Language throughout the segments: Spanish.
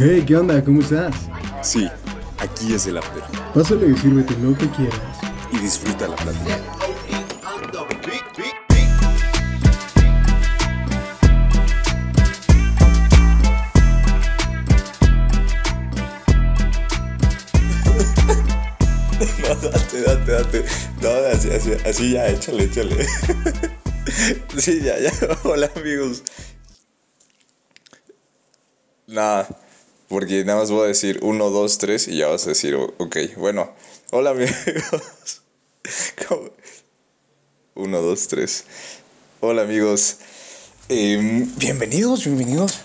Hey, ¿qué onda? ¿Cómo estás? Sí, aquí es el after. Pásale y sírvete lo que quieras. Y disfruta la plática. No, date, date, date. No, así, así, así ya, échale, échale. Sí, ya, ya. Hola, amigos. Nada, porque nada más voy a decir uno, dos, tres y ya vas a decir, ok, bueno. Hola, amigos. ¿Cómo? Uno, dos, tres. Hola, amigos. Em, bienvenidos, bienvenidos.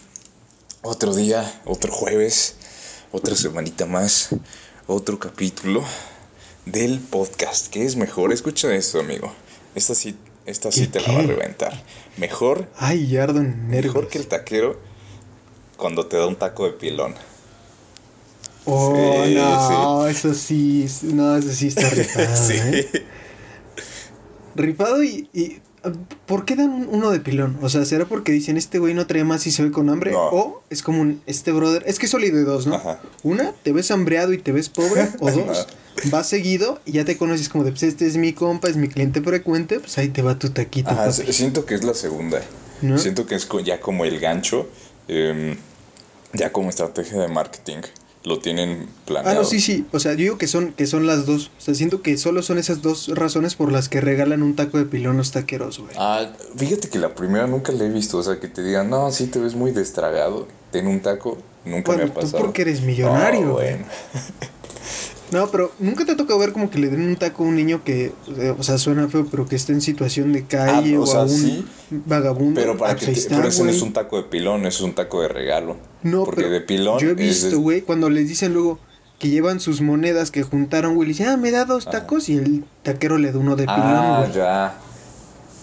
Otro día, otro jueves, otra semanita más, otro capítulo del podcast. ¿Qué es mejor? Escucha esto, amigo. Esta sí, esta sí ¿Qué, te la va a reventar. Mejor, Ay, ya ardo en nervios. mejor que el taquero cuando te da un taco de pilón. Oh, Sí, no, eso sí, no, eso sí está rifado, sí. ¿eh? Rifado y, y, ¿Por qué dan un- uno de pilón? O sea, ¿será porque dicen este güey no trae más y se ve con hambre? No. O es como un, este brother, es que es sólido de dos, ¿no? Ajá. Una, te ves hambreado y te ves pobre, o dos, vas seguido y ya te conoces como de, pues este es mi compa, es mi cliente frecuente, pues ahí te va tu taquito. Ajá, siento que es la segunda. ¿No? Siento que es ya como el gancho, em, ya como estrategia de marketing. Lo tienen Ah, planeado. no, sí, sí. O sea, yo digo que son, que son las dos. O sea, siento que solo son esas dos razones por las que regalan un taco de pilón los taqueros, güey. Ah, fíjate que la primera nunca la he visto. O sea, que te digan, no, sí te ves muy destragado. Ten un taco. Nunca Bueno, me ha tú pasado. porque eres millonario, No, güey. bueno. No, pero nunca te ha tocado ver como que le den un taco a un niño que, eh, o sea, suena feo, pero que esté en situación de calle Ah, o, o sea, a un sí, vagabundo. Pero para Ah, que está, pero ese no es un taco de pilón, eso es un taco de regalo. No, Porque pero de pilón. Yo he visto, güey, cuando les dicen luego que llevan sus monedas que juntaron, güey, le dicen, ah, me da dos Ajá. tacos y el taquero le da uno de pilón, Ah, ya.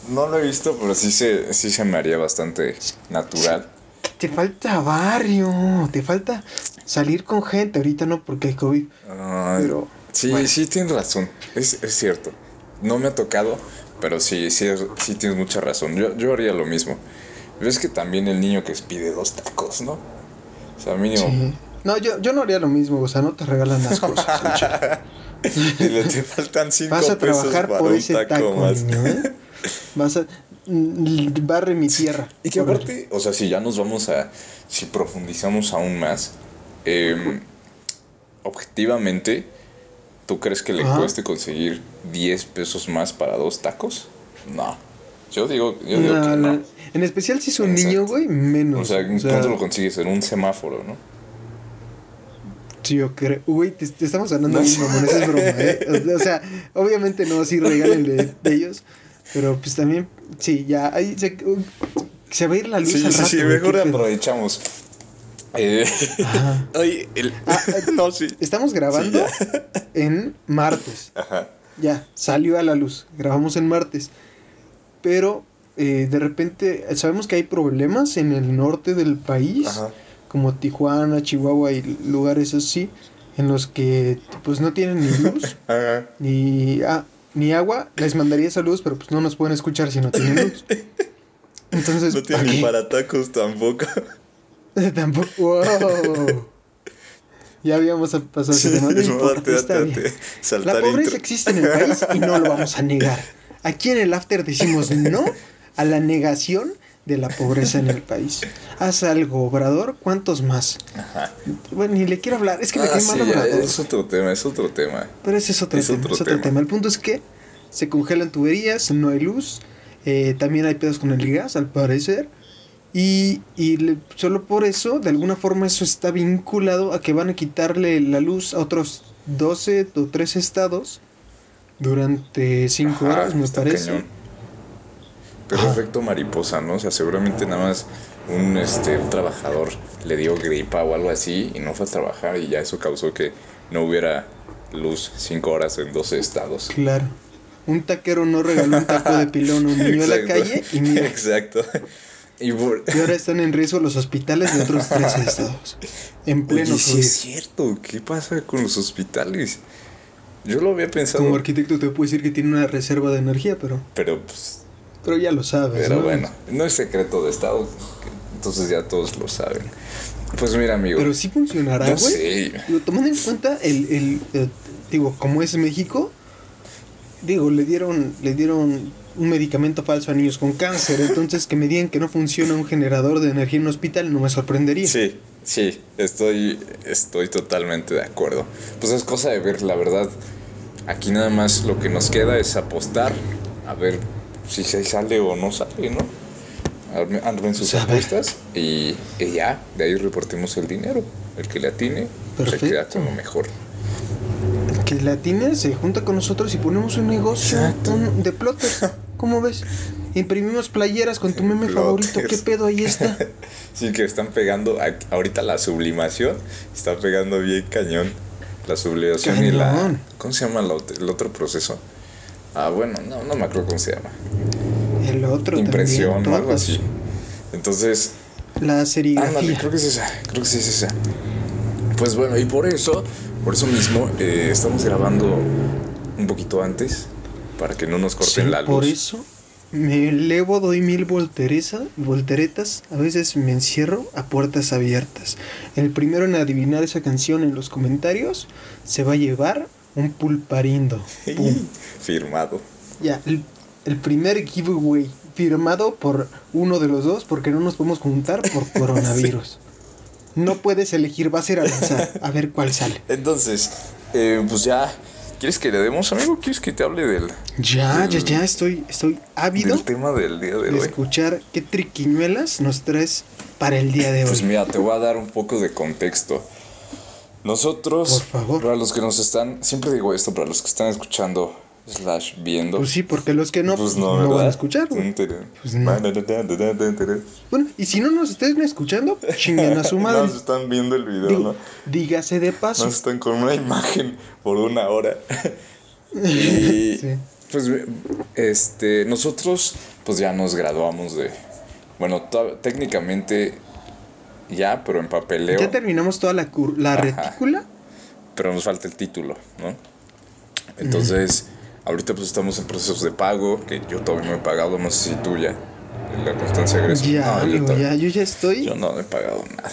No lo he visto, pero sí se, sí se me haría bastante natural. Te falta barrio, te falta salir con gente. Ahorita no porque hay COVID. Pero, sí, bueno. sí tienes razón. Es, es cierto. No me ha tocado, pero sí, sí, es- sí tienes mucha razón. Yo, yo haría lo mismo. Ves que también el niño que pide dos tacos, ¿no? O sea, mínimo. Sí. No, yo, yo no haría lo mismo, o sea, no te regalan las cosas. Y le te faltan cinco Vas a pesos trabajar por ese taco, taco, más. niño, ¿eh? Vas a... Barre mi tierra. Y que aparte, o sea, si ya nos vamos a. Si profundizamos aún más, em, objetivamente, ¿tú crees que le Ajá. cueste conseguir 10 pesos más para dos tacos? No. Yo digo, yo digo No, que no. no. En especial si es un Exacto. niño, güey, menos. O sea, ¿cuánto lo consigues? En un semáforo, ¿no? Sí, yo creo. Güey, te, te estamos hablando No de sé. mamón, eso es broma, ¿eh? O sea, obviamente no, sí regálenle de ellos. Pero pues también, sí, ya, ahí se, se va a ir la luz Sí, al sí, rato. sí, mejor aprovechamos. Eh, el. Ah, no, sí. Estamos grabando Sí, en martes. Ajá. Ya, salió a la luz. Grabamos en martes. Pero eh, de repente sabemos que hay problemas en el norte del país, Ajá. como Tijuana, Chihuahua y lugares así, en los que pues no tienen ni luz, Ajá. ni, ah, ni agua. Les mandaría saludos, pero pues no nos pueden escuchar si no tienen luz. Entonces, No tiene ¿para ni qué? para tacos tampoco. Tampoco. ¡Wow! Ya habíamos pasado ese tema. No importa, está bien. La pobreza existe en el país y no lo vamos a negar. Aquí en el After decimos no a la negación de la pobreza en el país. Haz algo, Obrador, ¿cuántos más? Ajá. Bueno, ni le quiero hablar, es que me Ah, cae sí, mal Obrador. es otro tema, es otro tema. Pero ese es otro es tema, otro es otro tema. tema. El punto es que se congelan tuberías, no hay luz, eh, también hay pedos con el gas, al parecer. Y, y le- solo por eso, de alguna forma, eso está vinculado a que van a quitarle la luz a otros 12 o 13 estados durante 5 Ajá, horas, me parece. cañón. Pero efecto mariposa, ¿no? O sea, seguramente nada más un, este, un trabajador le dio gripa o algo así y no fue a trabajar y ya eso causó que no hubiera luz 5 horas en 12 estados. Claro. Un taquero no regaló un taco de pilón a un niño en la calle y mira, Exacto. Y por... y ahora están en riesgo los hospitales de otros 13 estados. En pleno Oye, sí es cierto. ¿Qué pasa con los hospitales? Yo lo había pensado. Como arquitecto te puedo decir que tiene una reserva de energía, pero, Pero, pues, pero ya lo sabes. pero ¿no? bueno, no es secreto de Estado. Entonces ya todos lo saben. Pues mira, amigo. Pero sí funcionará, güey. No sé. Tomando en cuenta el, el, eh, digo, como es México, digo, le dieron, le dieron un medicamento falso a niños con cáncer, entonces que me digan que no funciona un generador de energía en un hospital no me sorprendería. Sí, sí, estoy, estoy totalmente de acuerdo. Pues es cosa de ver, la verdad. Aquí nada más lo que nos queda es apostar a ver si se sale o no sale, ¿no? Arme- Armen sus Pues, a ver. apuestas y, y ya, de ahí repartimos el dinero. El que le atine se queda con lo mejor. Que la TINE se junta con nosotros y ponemos un negocio un- de plotters. ¿Cómo ves? Imprimimos playeras con tu meme favorito. ¿Qué pedo ahí está? Sí, que están pegando, a- ahorita la sublimación está pegando bien cañón. La sublimación y la... ¿Cómo se llama el otro proceso? Ah, bueno, no, no me acuerdo cómo se llama. El otro Impresión también, o algo así. Entonces, La ándale, serigrafía. creo que es esa, creo que sí es esa. Pues bueno, y por eso, por eso mismo, eh, estamos grabando un poquito antes, para que no nos corten Sí, la luz. Por eso me elevo, doy mil voltereza, volteretas, a veces me encierro a puertas abiertas. El primero en adivinar esa canción en los comentarios se va a llevar un pulparindo. Pum. Firmado. Ya, el, el primer giveaway firmado por uno de los dos porque no nos podemos juntar por coronavirus. No puedes elegir, va a ser al azar, a ver cuál sale. Entonces, eh, pues ya, ¿quieres que le demos, amigo? ¿Quieres que te hable del, Ya, ya, del- ya, estoy, estoy ávido del tema del día de de hoy? escuchar qué triquiñuelas nos traes para el día de hoy. Pues mira, te voy a dar un poco de contexto. Nosotros, Por favor. para los que nos están, siempre digo esto, para los que están escuchando, slash viendo, Pues sí, porque los que no, pues pues no, no, van a escuchar. Pues no. Bueno, y si no nos estén escuchando, chingan a su madre. Nos están viendo el video, dígase de paso. Nos están con una imagen por una hora. y Sí. pues este nosotros pues ya nos graduamos de bueno, técnicamente ya, pero en papeleo, Ya terminamos toda la, cur- la Ajá. retícula. pero nos falta el título, ¿no? Entonces, ahorita pues estamos en procesos de pago, que yo todavía no he pagado, no sé si tú ya la constancia de egreso. Ya, No, yo amigo, ya, yo ya estoy Yo no he pagado nada.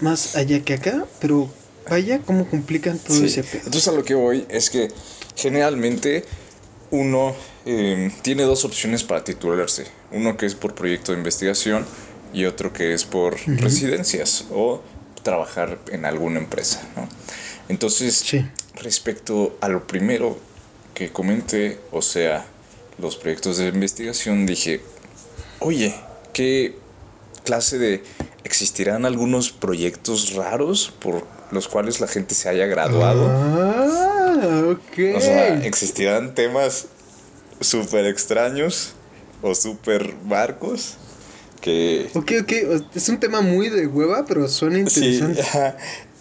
más allá que acá, pero vaya cómo complican todo Sí. ese pedo. Entonces a lo que voy es que generalmente uno eh, tiene dos opciones para titularse. Uno que es por proyecto de investigación y otro que es por residencias o trabajar en alguna empresa. ¿no? Entonces, Sí. respecto a lo primero que comenté, o sea, los proyectos de investigación, dije, oye, ¿qué clase de... ¿Existirán algunos proyectos raros por los cuales la gente se haya graduado? Ah, ok. O sea, ¿existirán temas súper extraños o súper barcos? Que... ok, ok. Es un tema muy de hueva, pero suena Sí, interesante. ajá.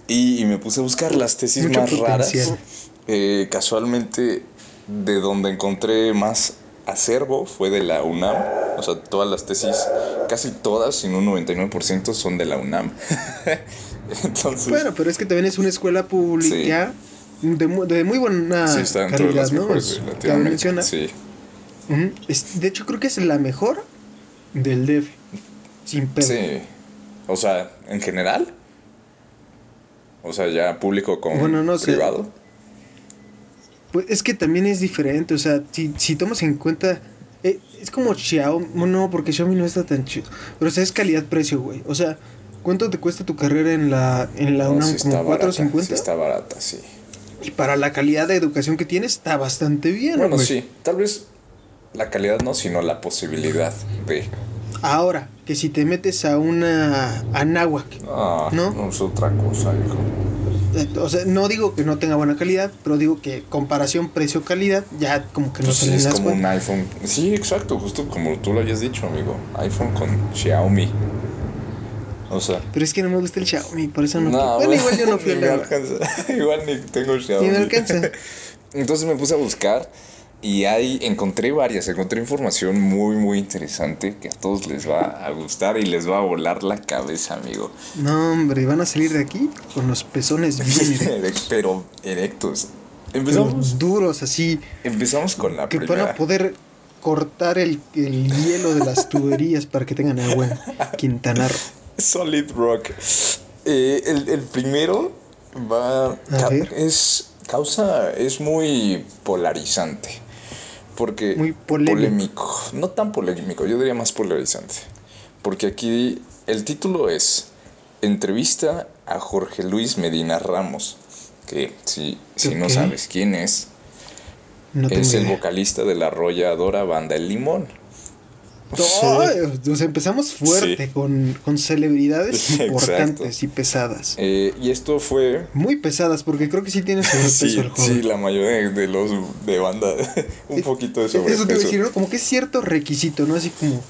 y, y me puse a buscar las tesis Mucho más raras. potencial. Eh, casualmente, de donde encontré más acervo fue de la UNAM. O sea, todas las tesis, casi todas, sin un 99%, son de la UNAM. Entonces, Bueno, pero es que también es una escuela pública de, mu- de muy buena sí, está dentro de calidad, las ¿no? mejores Es- de mencionar. Sí. Es- de hecho, creo que es la mejor del DF. Sin pedo. Sí. O sea, en general. O sea, ya público con Bueno, no sé. privado. Pues es que también es diferente, o sea, si, si tomas en cuenta, eh, es como Xiaomi, no, porque Xiaomi no está tan chido, pero o sea, es calidad-precio, güey, o sea, ¿cuánto te cuesta tu carrera en la, en la No, UNAM? sí está como barata, 4.50, sí está barata, sí. y para la calidad de educación que tienes está bastante bien, Bueno, sí. Tal vez la calidad no, sino la posibilidad de. Ahora, que si te metes a una Anáhuac, Ah, ¿No? no es otra cosa, hijo. o sea, no digo que no tenga buena calidad, pero digo que comparación precio-calidad, ya como que no Pues es como un iPhone. Sí, exacto, justo como tú lo hayas dicho, amigo. iPhone con Xiaomi. O sea. Pero es que no me gusta el Xiaomi, por eso no. No, bueno, igual yo no fui a ni me la... alcanza. Igual ni tengo Xiaomi. Ni me alcanza. Entonces me puse a buscar y ahí encontré varias, encontré información muy muy interesante que a todos les va a gustar y les va a volar la cabeza, amigo. No, hombre, van a salir de aquí con los pezones bien erectos, Pero erectos. pero Empezamos, duros, así, empezamos con la que van primera. a poder cortar el, el hielo de las tuberías para que tengan agua Quintana Roo. Solid Rock. Eh, el, el primero va. A ver. Es. Causa. Es muy polarizante. Porque. Muy polémico. No tan polémico, yo diría más polarizante. Porque aquí el título es Entrevista a Jorge Luis Medina Ramos. Que si, si no sabes quién es, No es el idea. vocalista de la arrolladora banda El Limón. Sea, empezamos fuerte Sí. con, con celebridades Exacto. importantes y pesadas. Eh, y esto fue Muy pesadas, porque creo que sí tiene sobrepeso Sí, el joven. sí, la mayoría de los de banda, un poquito de Eso te iba a sobrepeso. decir, ¿no? Como que es cierto requisito, ¿no? Así como,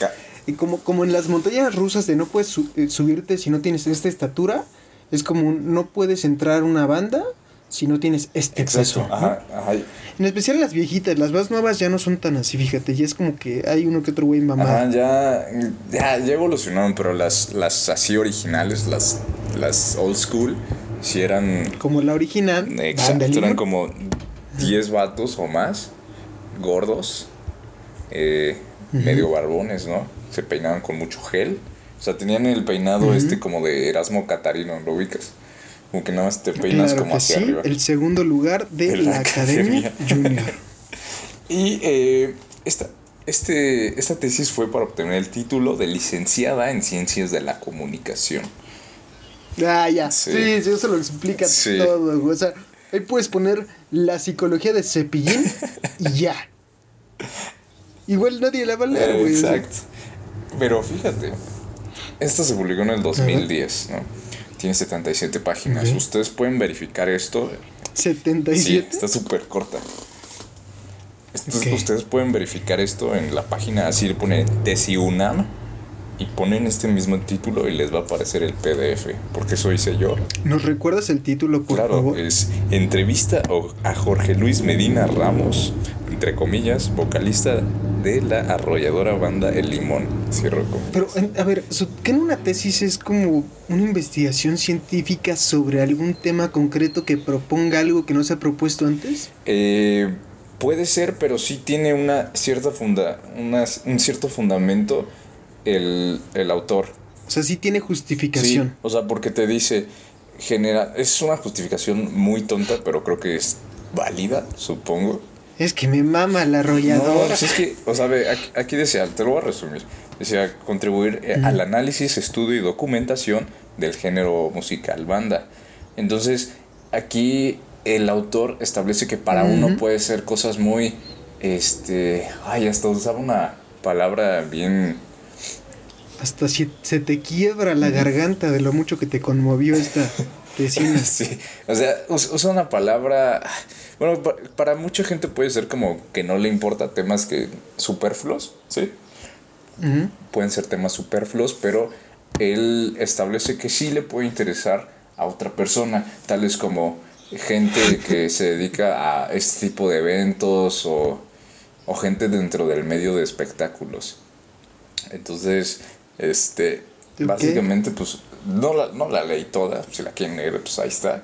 y como, como en las montañas rusas de no puedes su- eh, subirte si no tienes esta estatura. Es como un- no puedes entrar una banda si no tienes este Exacto, peso. ¿no? ajá, ajá. En especial las viejitas, las más nuevas ya no son tan así, fíjate. Ya es como que hay uno que otro güey. Ajá, ya, ya, ya evolucionaron, pero las, las así originales, las, las old school, sí eran, Como la original. exacto, eran como 10 vatos o más, gordos, eh, medio barbones, ¿no? Se peinaban con mucho gel. O sea, tenían el peinado este como de Erasmo Catarino, ¿lo ubicas? Como que nada más te peinas Claro como hacia sí, arriba. el segundo lugar de De la, la Academia, Academia. Junior. Y eh, esta, este, esta tesis fue para obtener el título de licenciada en Ciencias de la Comunicación. Ah, ya. Sí. Sí, sí, eso lo explica Sí. todo. O sea, ahí puedes poner la psicología de cepillín y ya. Igual nadie la va a leer, güey. Exacto. Pero fíjate, esta se publicó en el 2010, ¿no? Tiene 77 páginas. Ustedes pueden verificar esto. Sí, 77. está súper corta. Ustedes pueden verificar esto en la página, así le ponen Tesiunam y ponen este mismo título y les va a aparecer el PDF, porque eso hice yo. ¿Nos recuerdas el título, por Claro, favor? es entrevista a Jorge Luis Medina Ramos, entre comillas, vocalista de la arrolladora banda El Limón. Cierro con. Pero, a ver, ¿qué en una tesis es como una investigación científica sobre algún tema concreto que proponga algo que no se ha propuesto antes? Eh, puede ser, pero sí tiene una cierta funda, una- un cierto fundamento el, el autor. O sea, sí tiene Sí, justificación. o sea, porque te dice, genera, es una justificación muy tonta, pero creo que es válida, supongo. Es que me mama la No, arrolladora. pues es que, o sea, ve, aquí, aquí decía, te lo voy a resumir. Decía, contribuir eh, al análisis, estudio y documentación del género musical banda. Entonces, aquí el autor establece que para uno puede ser cosas muy, este, ay, hasta usaba una palabra bien, Hasta si se te quiebra la garganta de lo mucho que te conmovió esta tesina. sí, o sea, us- usa una palabra, bueno, pa- para mucha gente puede ser como que no le importa temas que superfluos, ¿sí? Pueden ser temas superfluos, pero él establece que sí le puede interesar a otra persona, tales como gente que se dedica a este tipo de eventos o, o gente dentro del medio de espectáculos. Entonces, este, básicamente, pues, no la, no la leí toda, si la quieren leer, pues ahí está.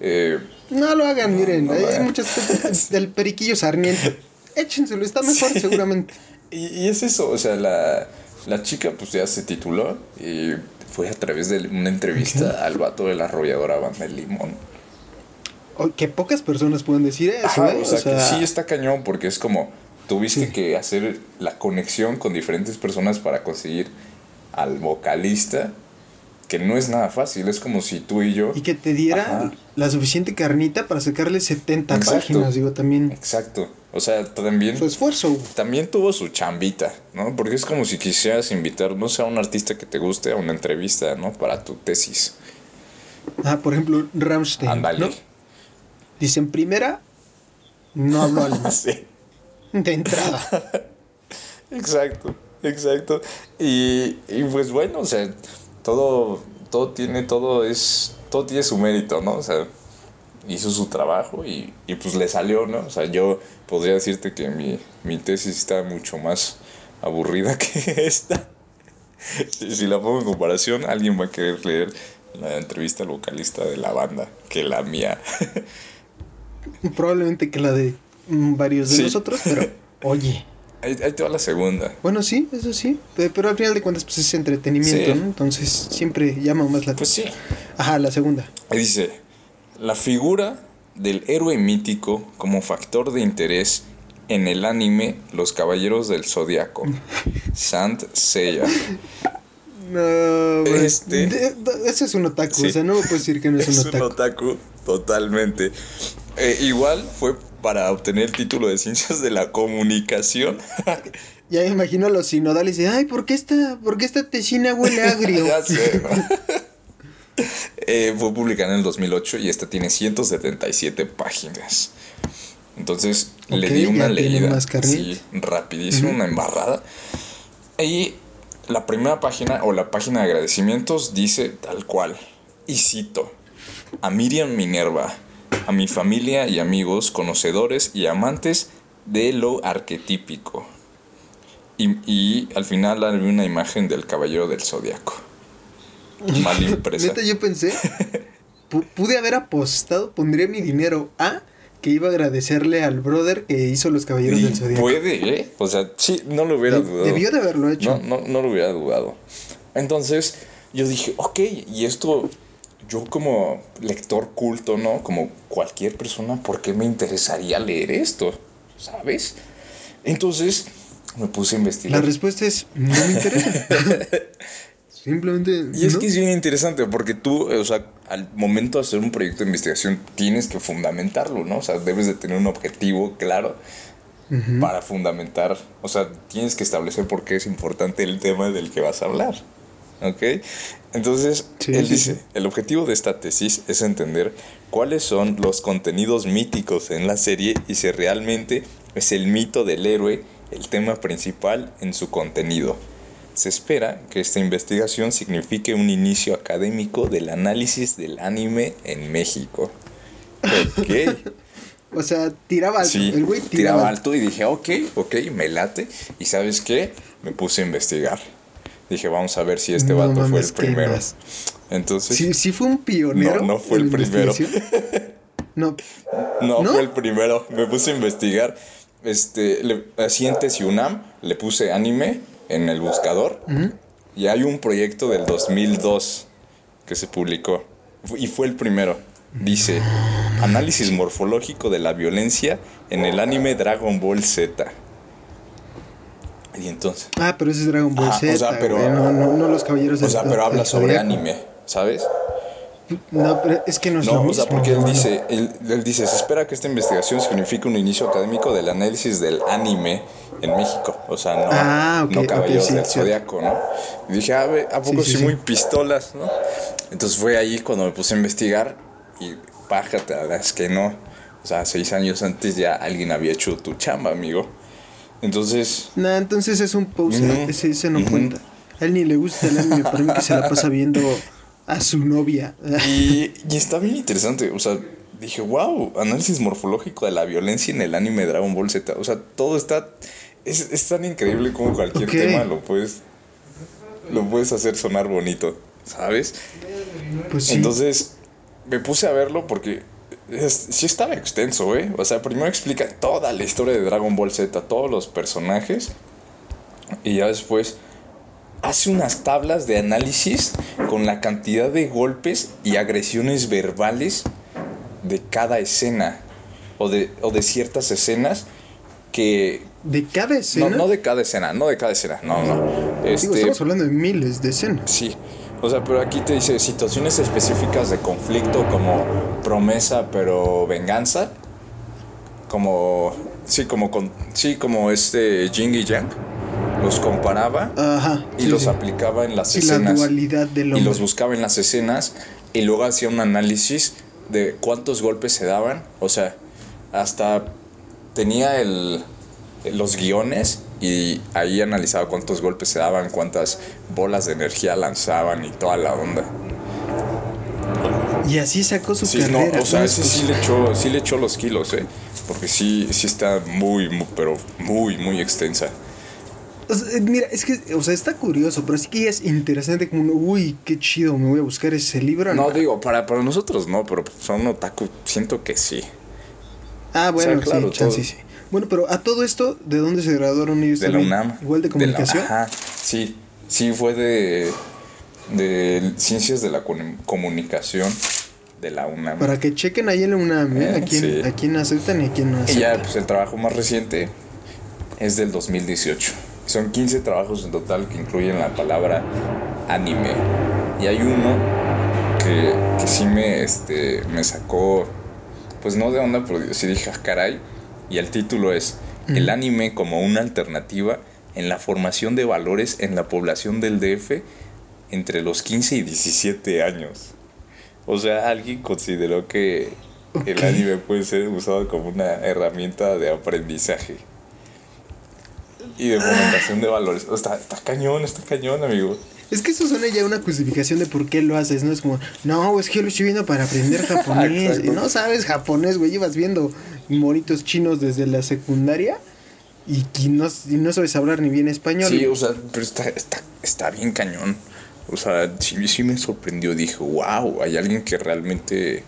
Eh, No lo hagan, miren, no hay hagan. muchas cosas del periquillo sarmiento. Échenselo, está mejor Sí. seguramente. Y, y es eso, o sea, la, la chica pues ya se tituló y fue a través de una entrevista al vato de la arrolladora banda El Limón. O- que pocas personas pueden decir eso, Ajá, ¿eh? o sea, que sí está cañón porque es como tuviste Sí. que hacer la conexión con diferentes personas para conseguir al vocalista, que no es nada fácil, es como si tú y yo... Y que te diera Ajá. la suficiente carnita para sacarle 70 Exacto. páginas, digo, también Exacto, o sea, también... su esfuerzo. También tuvo su chambita, ¿no? Porque es como si quisieras invitar, no sé, a un artista que te guste a una entrevista, ¿no? Para tu tesis. Ah, por ejemplo, Rammstein, Ándale. ¿no? Dicen, primera, no hablo alemán. Sí. De entrada. Exacto, exacto. Y, y pues bueno, o sea, todo, todo tiene, todo es, todo tiene su mérito, ¿no? O sea, hizo su trabajo y, y pues le salió, ¿no? O sea, yo podría decirte que mi, mi tesis está mucho más aburrida que esta. Si la pongo en comparación, alguien va a querer leer la entrevista al vocalista de la banda que la mía. Probablemente que la de mm, varios de Sí. nosotros, pero oye. Ahí, ahí te va la segunda. Bueno, sí, eso sí. pe- Pero al final de cuentas, pues es entretenimiento, Sí. ¿no? Entonces siempre llama más la Pues sí. Ajá, la segunda. Dice, la figura del héroe mítico como factor de interés en el anime Los Caballeros del Zodiaco. Sant Seiya. No. Este- De- de- ese es un otaku, Sí. o sea, no me puedes decir que no es, Es un un otaku. otaku, totalmente. Eh, igual fue para obtener el título de Ciencias de la Comunicación. Ya me imagino a los sinodales y ay, ¿por qué esta, por qué esta tesina huele agrio? ya sé, ¿no? Eh, fue publicada en el 2008 y esta tiene 177 páginas. Entonces le di una leída. Sí, rapidísimo, una embarrada. Y la primera página o la página de agradecimientos dice tal cual. Y cito. A Miriam Minerva, a mi familia y amigos, conocedores y amantes de lo arquetípico. Y, y al final hay una imagen del caballero del zodiaco. Mal impresa. Neta, yo pensé, pu- pude haber apostado, pondría mi dinero a que iba a agradecerle al brother que hizo los caballeros Y del zodiaco. puede, ¿eh? O sea, sí, no lo hubiera De- dudado. debió de haberlo hecho. No, no, no lo hubiera dudado. Entonces, yo dije, ok, y esto, yo como lector culto, ¿no? Como cualquier persona, ¿por qué me interesaría leer esto? ¿Sabes? Entonces, me puse a La investigar. respuesta es, no me interesa. Simplemente. Y es no. que es bien interesante porque tú, o sea, al momento de hacer un proyecto de investigación tienes que fundamentarlo, ¿no? O sea, debes de tener un objetivo claro para fundamentar, o sea, tienes que establecer por qué es importante el tema del que vas a hablar. ¿Ok? Entonces, Sí, él sí, dice, sí. el objetivo de esta tesis es entender cuáles son los contenidos míticos en la serie y si realmente es el mito del héroe el tema principal en su contenido. Se espera que esta investigación signifique un inicio académico del análisis del anime en México. Ok. O sea, tiraba alto. Sí, el güey tiraba, tiraba alto. y dije, ok, ok, me late. Y sabes qué? Me puse a investigar. Dije, vamos a ver si este No vato fue el ¿qué primero. más? Entonces, Sí, sí fue un pionero. No, no fue el primero. No, no, ¿no? fue el primero. Me puse a investigar. Este, le, así en UNAM le puse anime en el buscador. Y hay un proyecto del 2002 que se publicó. Y fue el primero. Dice, análisis morfológico de la violencia en el anime Dragon Ball Z. Y entonces... Ah, pero ese es Dragon Ball o Z. sea, pero- güey, no, no, no los caballeros O del- sea, pero habla sobre Zodiaco. anime, ¿sabes? No, pero es que no es lo No, o mismo. sea, porque él dice, él, él dice, se espera que esta investigación signifique un inicio académico del análisis del anime en México. O sea, no, Ah, ok, no caballeros sí, del sí. zodiaco, ¿no? Y dije, a ver, ¿a poco sí, sí. muy pistolas, no? Entonces fue ahí cuando me puse a investigar y pájate, la verdad es que no. O sea, seis años antes ya alguien había hecho tu chamba, amigo. Entonces, Nah, entonces es un poser. Ujú, ese, ese no ujú. cuenta. A él ni le gusta el anime. Para mí que se la pasa viendo a su novia. Y, y está bien interesante, o sea, dije, wow, análisis morfológico de la violencia en el anime Dragon Ball Z. O sea, todo está, es, es tan increíble como cualquier Ok. tema lo puedes, lo puedes hacer sonar bonito, ¿sabes? Pues sí. Entonces, me puse a verlo porque es- sí estaba extenso, ¿eh? O sea, primero explica toda la historia de Dragon Ball Z, todos los personajes, y ya después hace unas tablas de análisis con la cantidad de golpes y agresiones verbales de cada escena, o de, o de ciertas escenas que... de cada escena. No, no de cada escena, no de cada escena, no, no. Digo, Este, estamos hablando de miles de escenas. Sí, o sea, pero aquí te dice situaciones específicas de conflicto como promesa pero venganza, como sí, como con sí, como este Jing y Yang los comparaba Ajá. y sí, los sí. aplicaba en las la escenas dualidad del y los buscaba en las escenas y luego hacía un análisis de cuántos golpes se daban, o sea, hasta tenía el los guiones y ahí analizaba cuántos golpes se daban, cuántas bolas de energía lanzaban y toda la onda. Y así sacó su Sí, no, carrera. o sea, ¿no? ese sí le echó, sí le echó los kilos, eh, porque sí, sí está muy, muy, pero muy, muy extensa. O sea, mira, es que, o sea, está curioso, pero sí que es interesante como, uy, qué chido, me voy a buscar ese libro. No digo, para, para nosotros no, pero son otaku, siento que sí. Ah, bueno, O sea, claro, sí, chance, sí. Bueno, pero a todo esto, ¿de dónde se graduaron ellos De la? UNAM. Igual de la- comunicación. ajá, sí, sí fue de... de Ciencias de la Comu- Comunicación de la UNAM. Para que chequen ahí en la UNAM, ¿eh? Eh, a, quién, sí. a quién aceptan y a quién no Y aceptan. ya, pues el trabajo más reciente es del 2018. Son 15 trabajos en total que incluyen la palabra anime. Y hay uno que, que sí me, este, me sacó, pues no de onda, pero sí dije, "Ah, caray. Y el título es El anime como una alternativa en la formación de valores en la población del DF entre los 15 y 17 años. O sea, alguien consideró que el anime puede ser usado como una herramienta de aprendizaje y de fomentación de valores. O sea, está, está cañón, está cañón, amigo. Es que eso suena ya una justificación de por qué lo haces, ¿no? Es como, no, es que yo lo estoy viendo para aprender japonés. No sabes japonés, güey. Llevas viendo monitos chinos desde la secundaria y, que no, y no sabes hablar ni bien español. Sí, o sea, pero está, está, está bien cañón. O sea, sí, sí me sorprendió. Dije, wow, hay alguien que realmente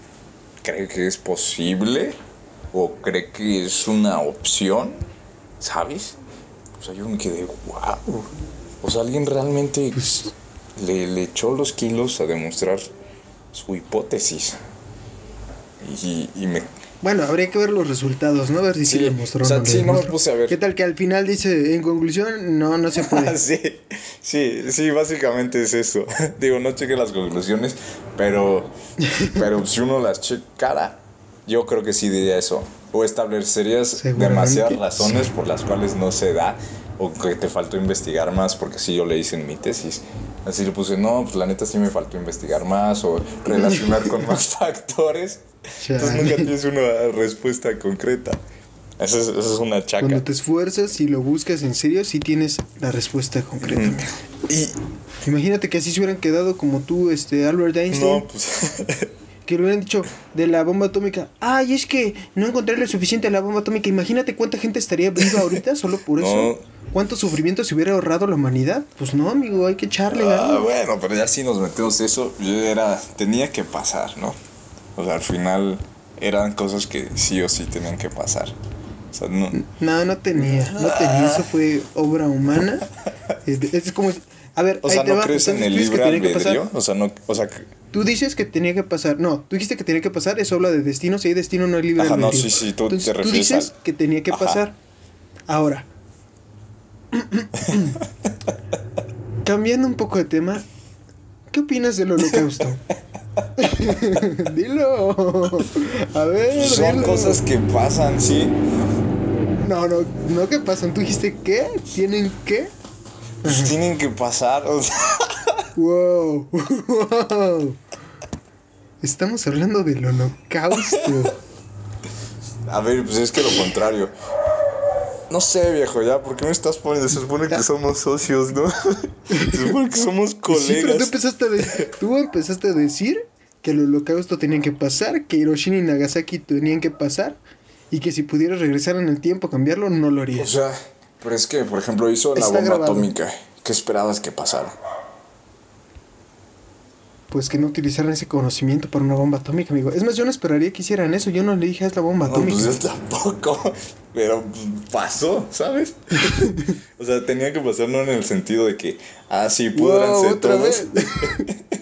cree que es posible o cree que es una opción, ¿sabes? O sea, yo me quedé, wow. O sea, alguien realmente Pues, le, le echó los kilos a demostrar su hipótesis. Y, y me... bueno, habría que ver los resultados, ¿no? A ver si sí, Sí, le mostró o sea, no sí, no me puse a ver. ¿Qué tal que al final dice, en conclusión, no, no se puede? sí, sí, sí, básicamente es eso. Digo, no cheque las conclusiones, pero, pero si uno las checara, yo creo que sí diría eso. O establecerías demasiadas razones por las cuales no se da, o que te faltó investigar más, porque sí yo le hice en mi tesis. Así le puse, no, pues la neta sí me faltó investigar más, o relacionar con más factores. Entonces nunca tienes una respuesta concreta. Esa es, es una chaca. Cuando te esfuerzas y lo buscas en serio, sí tienes la respuesta concreta. Mm. Y Imagínate que así se hubieran quedado como tú, este, Albert Einstein. no, pues... Que le hubieran dicho de la bomba atómica. Ay, es que no encontré lo suficiente de la bomba atómica. Imagínate cuánta gente estaría viva ahorita solo por eso. No. ¿Cuánto sufrimiento se hubiera ahorrado la humanidad? Pues no, amigo, hay que echarle Ah, bueno, pero ya si nos metemos eso, yo era, tenía que pasar, ¿no? O sea, al final eran cosas que sí o sí tenían que pasar. O sea, no, No, no tenía, no tenía. Eso fue obra humana. Es como. A ver, o ahí sea te ¿no va. crees en el tú dices libre albedrío? O sea, no, o sea, Tú dices que tenía que pasar. No, tú dijiste que tenía que pasar. Eso habla de destino. Si hay destino, no hay libre Ajá, no, albedrío. sí, sí, tú Entonces, te tú refieres dices al- que tenía que Ajá. pasar. Ahora. Cambiando un poco de tema. ¿Qué opinas del holocausto? dilo. A ver, son dilo. cosas que pasan, sí. No, no, no que pasan. Tú dijiste que tienen que. Pues tienen que pasar. O sea, Wow. wow. Estamos hablando del holocausto. a ver, pues es que lo contrario. No sé, viejo, ya, ¿por qué me estás poniendo? Se supone que somos socios, ¿no? Se supone que somos Sí, pero tú colegas. empezaste, a de- tú empezaste a decir que el holocausto tenía que pasar, que Hiroshima y Nagasaki tenían que pasar, y que si pudieras regresar en el tiempo a cambiarlo, no lo O harías. sea, pero es que, por ejemplo, hizo la Está bomba grabado. atómica. ¿Qué esperabas que pasara? Pues que no utilizaran ese conocimiento para una bomba atómica, amigo. Es más, yo no esperaría que hicieran eso. Yo no le dije es la bomba No, atómica. pues yo tampoco. Pero pues, pasó, ¿sabes? o sea, tenía que pasar no en el sentido de que, ah, sí, pudranse Wow, otra todos. vez.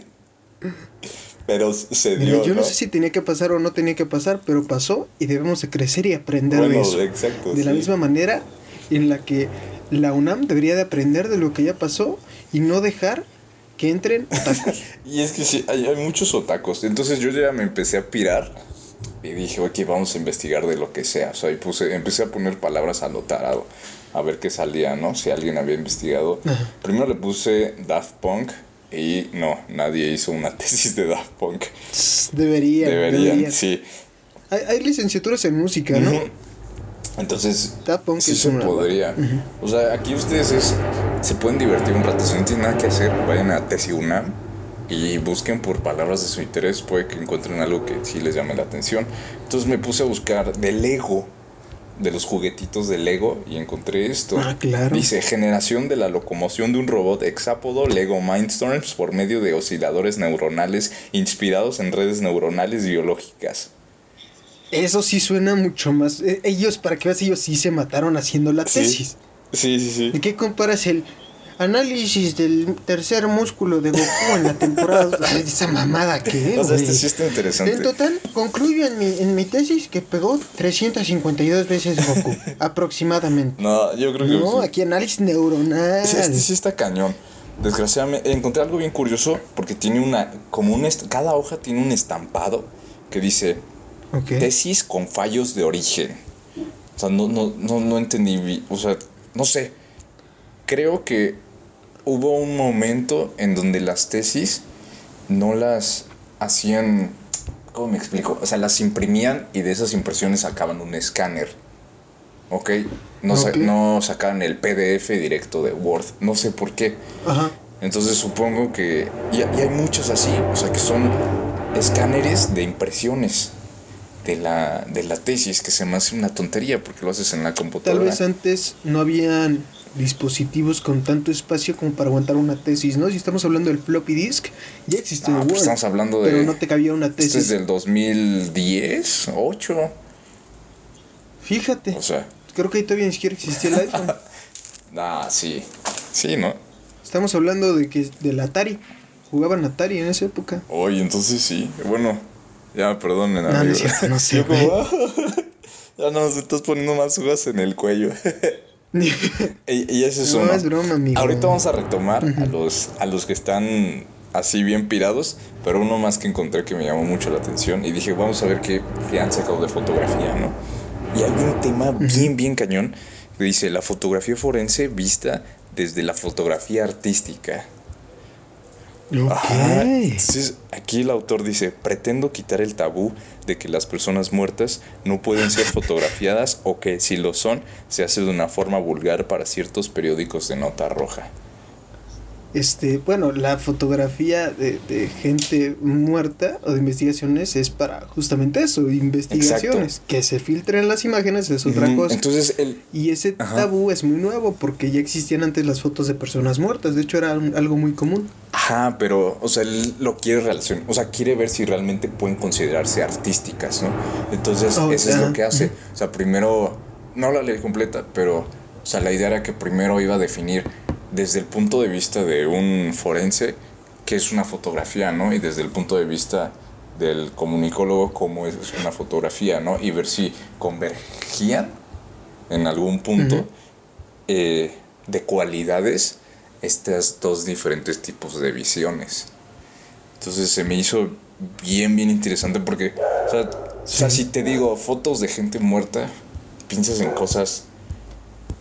pero se Mira, dio, yo no ¿no? sé si tenía que pasar o no tenía que pasar, pero pasó y debemos de crecer y aprender de eso. exacto, De la misma manera en la que la UNAM debería de aprender de lo que ya pasó y no dejar que entren otakus. Y es que sí, hay, hay muchos otacos. Entonces yo ya me empecé a pirar y dije, ok, vamos a investigar de lo que sea. O sea, y puse, empecé a poner palabras al tarado a ver qué salía, ¿no? Si alguien había investigado. Ajá. Primero le puse Daft Punk y no, nadie hizo una tesis de Daft Punk. Deberían. Deberían, deberían. sí. Hay, hay licenciaturas en música, ¿no? Entonces, sí se podría. O sea, aquí ustedes es- se pueden divertir un rato. Si no tienen nada que hacer, vayan a TesiUNAM y busquen por palabras de su interés. Puede que encuentren algo que sí les llame la atención. Entonces me puse a buscar de Lego, de los juguetitos de Lego, y encontré esto. Ah, claro. Dice, generación de la locomoción de un robot hexápodo Lego Mindstorms por medio de osciladores neuronales inspirados en redes neuronales biológicas. Eso sí suena mucho más. eh, Ellos, para que veas, ellos sí se mataron haciendo la tesis. Sí, sí, sí. ¿De qué comparas el Análisis del tercer músculo de Goku en la temporada. Esa mamada que O sea, este sí está interesante. En total, concluyo en mi, en mi tesis que pegó 352 veces Goku, aproximadamente. No, yo creo que. No, aquí análisis neuronal. Sí, este sí está cañón. Desgraciadamente, encontré algo bien curioso porque tiene una. Como un. Cada hoja tiene un estampado que dice Tesis con fallos de origen. O sea, no, no, no, no entendí. O sea, no sé. Creo que hubo un momento en donde las tesis no las hacían. ¿Cómo me explico? O sea, las imprimían y de esas impresiones sacaban un escáner. ¿Ok? No, sa- Ok. no sacaban el PDF directo de Word. No sé por qué. Ajá. Entonces supongo que... Y, y hay muchos así, o sea, que son escáneres de impresiones de la, de la tesis, que se me hace una tontería porque lo haces en la Tal computadora. vez antes no habían dispositivos con tanto espacio como para aguantar una tesis, ¿no? Si estamos hablando del floppy disk, ya existía Ah, el pues Word. estamos hablando de... Pero no te cabía una Este tesis. es del 2010, 8. Fíjate, O sea, creo que ahí todavía ni siquiera existía el iPhone. ah, sí. Sí, ¿no? Estamos hablando de que del Atari. Jugaban Atari en esa época. Oye, entonces sí. Bueno, ya perdonen, No, no amigo. no sé, Yo como, ya no, me estás poniendo más hojas en el cuello. Y, y ese es No, uno. es broma, amigo. Ahorita vamos a retomar a los, a los que están así bien pirados, pero uno más que encontré que me llamó mucho la atención y dije, vamos a ver qué, qué han sacado de fotografía, ¿no? Y hay un tema bien, bien cañón que dice la fotografía forense vista desde la fotografía artística. Ajá. Entonces, aquí el autor dice, pretendo quitar el tabú de que las personas muertas no pueden ser fotografiadas o que si lo son, se hace de una forma vulgar para ciertos periódicos de nota roja. Este, bueno, la fotografía de, de gente muerta o de investigaciones es para justamente eso, investigaciones. Que se filtren las imágenes es otra cosa. Entonces, el, y ese Ajá. tabú es muy nuevo porque ya existían antes las fotos de personas muertas. De hecho, era un- algo muy común. Ajá, pero, o sea, él lo quiere relacionar, o sea, quiere ver si realmente pueden considerarse artísticas, ¿no? Entonces, Oh, eso es lo que hace. O sea, primero, no la ley completa, pero, o sea, la idea era que primero iba a definir desde el punto de vista de un forense qué es una fotografía, ¿no? Y desde el punto de vista del comunicólogo cómo es una fotografía, ¿no? Y ver si convergían en algún punto eh, de cualidades estos dos diferentes tipos de visiones. Entonces se me hizo bien, bien interesante porque, o sea, o sea, si te digo fotos de gente muerta, piensas en cosas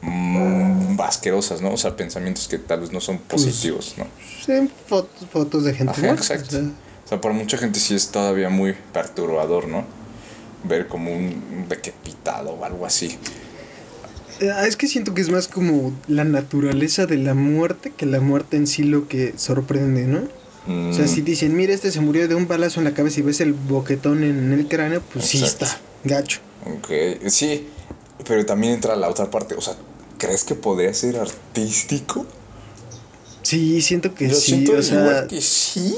mm, asquerosas, ¿no? O sea, pensamientos que tal vez no son Pues, positivos, ¿no? Sí, fotos, fotos de gente Ajá, muerta. exacto. o sea, para mucha gente sí es todavía muy perturbador, ¿no? Ver como un decapitado o algo así. Eh, Es que siento que es más como la naturaleza de la muerte que la muerte en sí lo que sorprende, ¿no? O sea, Mm, si dicen, mira, este se murió de un balazo en la cabeza y ves el boquetón en el cráneo, pues sí está, gacho. Ok, sí, pero también entra la otra parte. O sea, ¿crees que podría ser artístico? Sí, siento que Yo sí, siento o sea, igual que sí.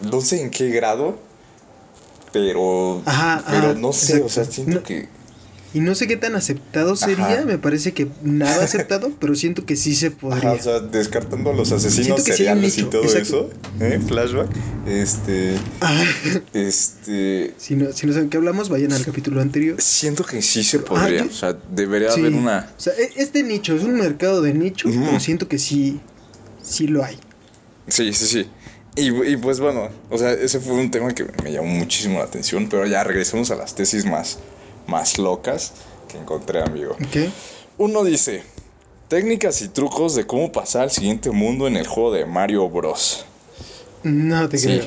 No sé en qué grado, pero. Ajá, pero ajá, no sé, o sea, siento No. que. Y no sé qué tan aceptado sería, Ajá. me parece que nada aceptado, pero siento que sí se podría. Ajá, o sea, descartando a los asesinos que sí seriales y todo exacto. eso, ¿eh? Flashback. Este. Ah, Este. si, no, si no saben qué hablamos, vayan al capítulo anterior. Siento que sí se podría. yo- o sea, debería Sí. haber una. O sea, e- es de nicho, es un mercado de nicho, Ujú. pero siento que sí, sí lo hay. Sí, sí, sí. Y, y pues bueno, o sea, ese fue un tema que me llamó muchísimo la atención, pero ya regresemos a las tesis más, más locas que encontré, amigo. ¿Ok? Uno dice, técnicas y trucos de cómo pasar al siguiente mundo en el juego de Mario Bros. No te Sí. creo.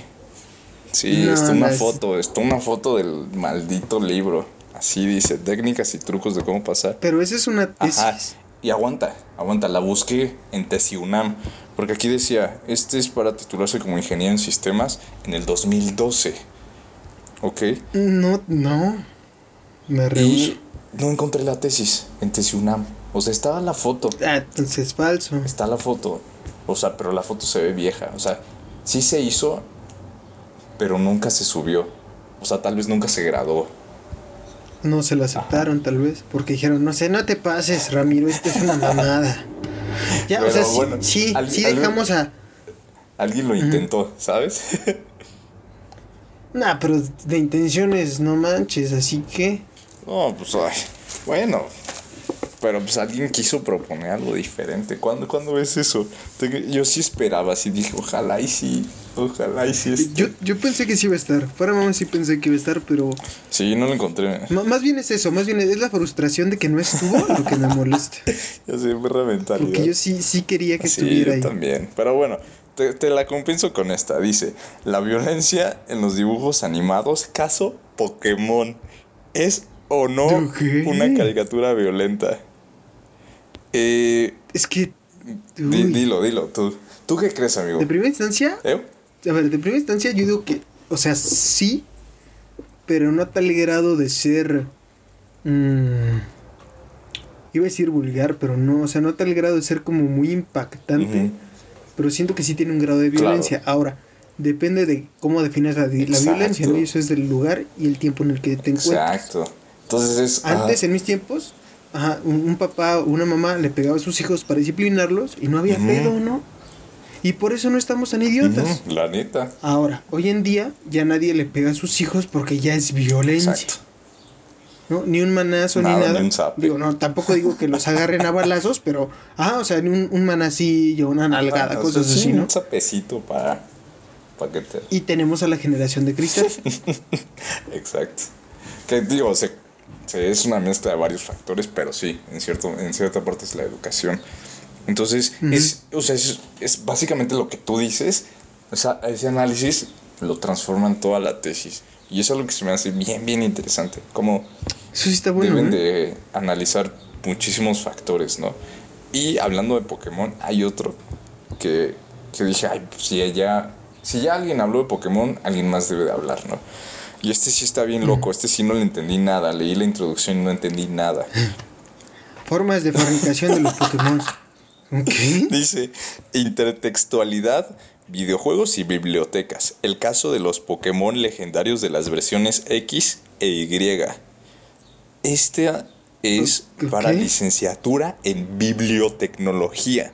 Sí, No, está no una es- foto, está una foto del maldito libro. Así dice, técnicas y trucos de cómo pasar. Pero esa es una tesis. Ajá. Y aguanta, aguanta, la busqué en TesiUNAM. Porque aquí decía, este es para titularse como ingeniero en sistemas en el 2012. ¿Ok? No, no. Me rehuso. Y no encontré la tesis en TesiUNAM. O sea, estaba la foto. Ah, entonces es falso. Está la foto. O sea, pero la foto se ve vieja. O sea, sí se hizo, pero nunca se subió. O sea, tal vez nunca se graduó. No se la aceptaron, tal vez. Porque dijeron, no sé, no te pases, Ramiro, esto es una mamada. Ya, o sea, sí, sí, sí dejamos a. Alguien lo intentó, ¿sabes? nah, pero de intenciones no manches, así que. No, pues, ay, bueno. Pero pues alguien quiso proponer algo diferente. ¿Cuándo, ¿cuándo ves eso? Yo sí esperaba, así dije, ojalá y sí. Ojalá y sí esté. Yo, yo pensé que sí iba a estar. Fuera mamá sí pensé que iba a estar, pero. Sí, no lo encontré. más bien es eso, más bien es la frustración de que no estuvo lo que me molesta. yo sí, me reventar. Porque yo sí, sí quería que estuviera yo también. Pero bueno, te, te, la compenso con esta. Dice: La violencia en los dibujos animados, caso Pokémon. ¿Es o no una caricatura violenta? Eh, es que. dilo, dilo, tú. ¿Tú qué crees, amigo? De primera instancia. ¿Eh? A ver, de primera instancia yo digo que. O sea, sí. Pero no a tal grado de ser. Mmm, iba a decir vulgar, pero no. O sea, no a tal grado de ser como muy impactante. Pero siento que sí tiene un grado de violencia. Ahora, depende de cómo defines la, violencia, ¿no? Y eso es del lugar y el tiempo en el que te encuentras. Exacto. Entonces es. Antes, en mis tiempos, Ajá, un, papá o una mamá le pegaba a sus hijos para disciplinarlos y no había pedo, ¿no? Y por eso no estamos tan idiotas. la neta. Ahora, hoy en día ya nadie le pega a sus hijos porque ya es violencia. Exacto. ¿no? Ni un manazo ni nada. Ni un digo, no, tampoco digo que los agarren a balazos, pero, ah, o sea, ni un, un manacillo, una nalgada, cosas así, ¿no? Un para, para que te... Y tenemos a la generación de cristal. Exacto. Que digo, se es una mezcla de varios factores, pero sí, en, cierto, en cierta parte es la educación. Entonces, es, o sea, es, básicamente lo que tú dices, o sea, ese análisis lo transforma en toda la tesis. Y eso es lo que se me hace bien, bien interesante. Como eso sí está bueno, deben ¿eh? de analizar muchísimos factores, ¿no? Y hablando de Pokémon, hay otro que, que dije, ay, pues si ya, si ya alguien habló de Pokémon, alguien más debe de hablar, ¿no? Y este sí está bien loco, este sí no le entendí nada. Leí la introducción y no entendí nada. Formas de fabricación de los Pokémon. Dice, intertextualidad, videojuegos y bibliotecas. El caso de los Pokémon legendarios de las versiones X e Y. Este es para licenciatura en bibliotecnología.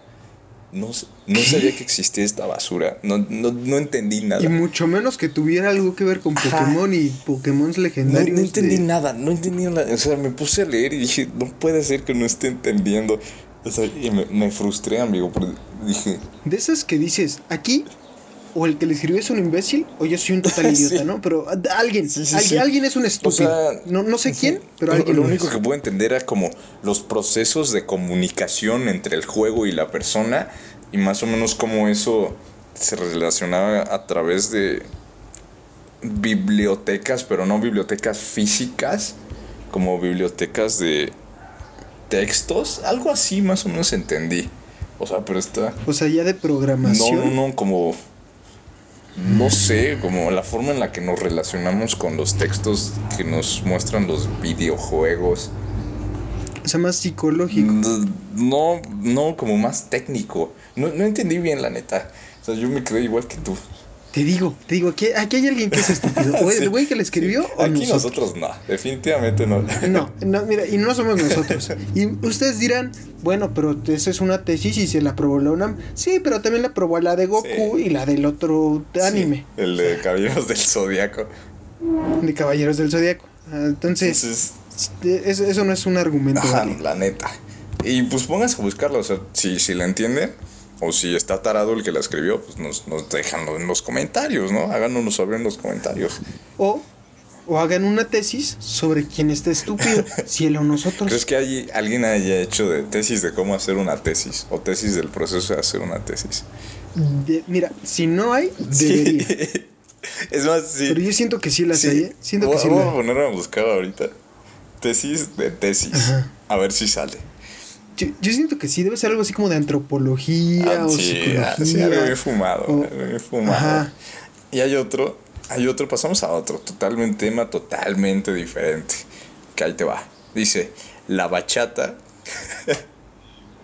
No, no sabía que existía esta basura. No, no, no, entendí nada. Y mucho menos que tuviera algo que ver con Pokémon y Pokémon legendarios. No, entendí nada, no entendí nada. O sea, me puse a leer y dije, no puede ser que no esté entendiendo. O sea, y me, me frustré, amigo, porque dije... De esas que dices, aquí o el que le escribió es un imbécil o yo soy un total idiota, ¿no? Pero alguien, alguien, es un estúpido. no, no sé quién, pero alguien. Lo, único que puedo entender era como los procesos de comunicación entre el juego y la persona y más o menos cómo eso se relacionaba a través de bibliotecas, pero no bibliotecas físicas, como bibliotecas de textos, algo así más o menos entendí. O sea, pero está... O sea, ya de programación. No, no, no, como no sé, como la forma en la que nos relacionamos con los textos que nos muestran los videojuegos. O sea, más psicológico. No, no, como más técnico. No, no entendí bien, la neta. O sea, yo me quedé igual que tú. Te digo, te digo, aquí, aquí hay alguien que es estúpido. O el güey que le escribió o Aquí nosotros? no, definitivamente no. No, no, mira, y no somos nosotros. Y ustedes dirán, bueno, pero esa es una tesis y se la aprobó la UNAM. Sí, pero también la aprobó la de Goku y la del otro anime. el de Caballeros del Zodiaco. De Caballeros del Zodiaco. Ah, entonces, eso, no es un argumento. Ajá, la neta. Y pues pónganse a buscarlo, o sea, si, si la entienden o si está tarado el que la escribió, pues nos, nos dejan en los comentarios, ¿no? Háganos saber en los comentarios. O, o hagan una tesis sobre quién está estúpido, si él o nosotros. ¿Crees que hay, alguien haya hecho de tesis de cómo hacer una tesis? O tesis del proceso de hacer una tesis. mira, si no hay, debería. es más, sí. Pero yo siento que sí las hay. ¿eh? Siento que sí vamos a poner a buscar ahorita. Tesis de tesis. A ver si sale. Yo, siento que sí, debe ser algo así como de antropología ah, o sí, psicología. Sí, algo bien fumado, fumado. Y hay otro, hay otro, pasamos a otro, totalmente, tema totalmente diferente. Que ahí te va. Dice, la bachata.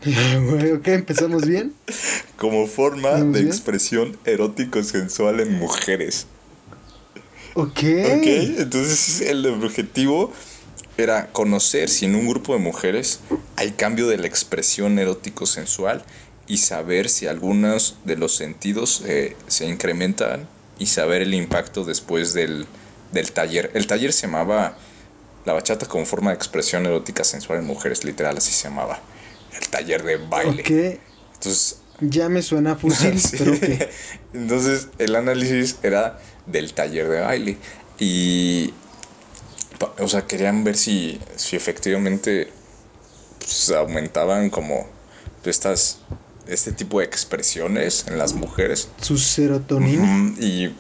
ok, empezamos bien. Como forma de expresión erótico-sensual en mujeres. Ok. Ok, entonces el objetivo era conocer si en un grupo de mujeres hay cambio de la expresión erótico-sensual y saber si algunos de los sentidos eh, se incrementan y saber el impacto después del, del taller. El taller se llamaba La bachata como forma de expresión erótica sensual en mujeres, literal así se llamaba. El taller de baile. Entonces, Ya me suena a fusil, Sí. pero ok. Entonces el análisis era del taller de baile. Y, o sea, querían ver si, si efectivamente pues, aumentaban como estas, este tipo de expresiones en las mujeres. Su serotonina. Y,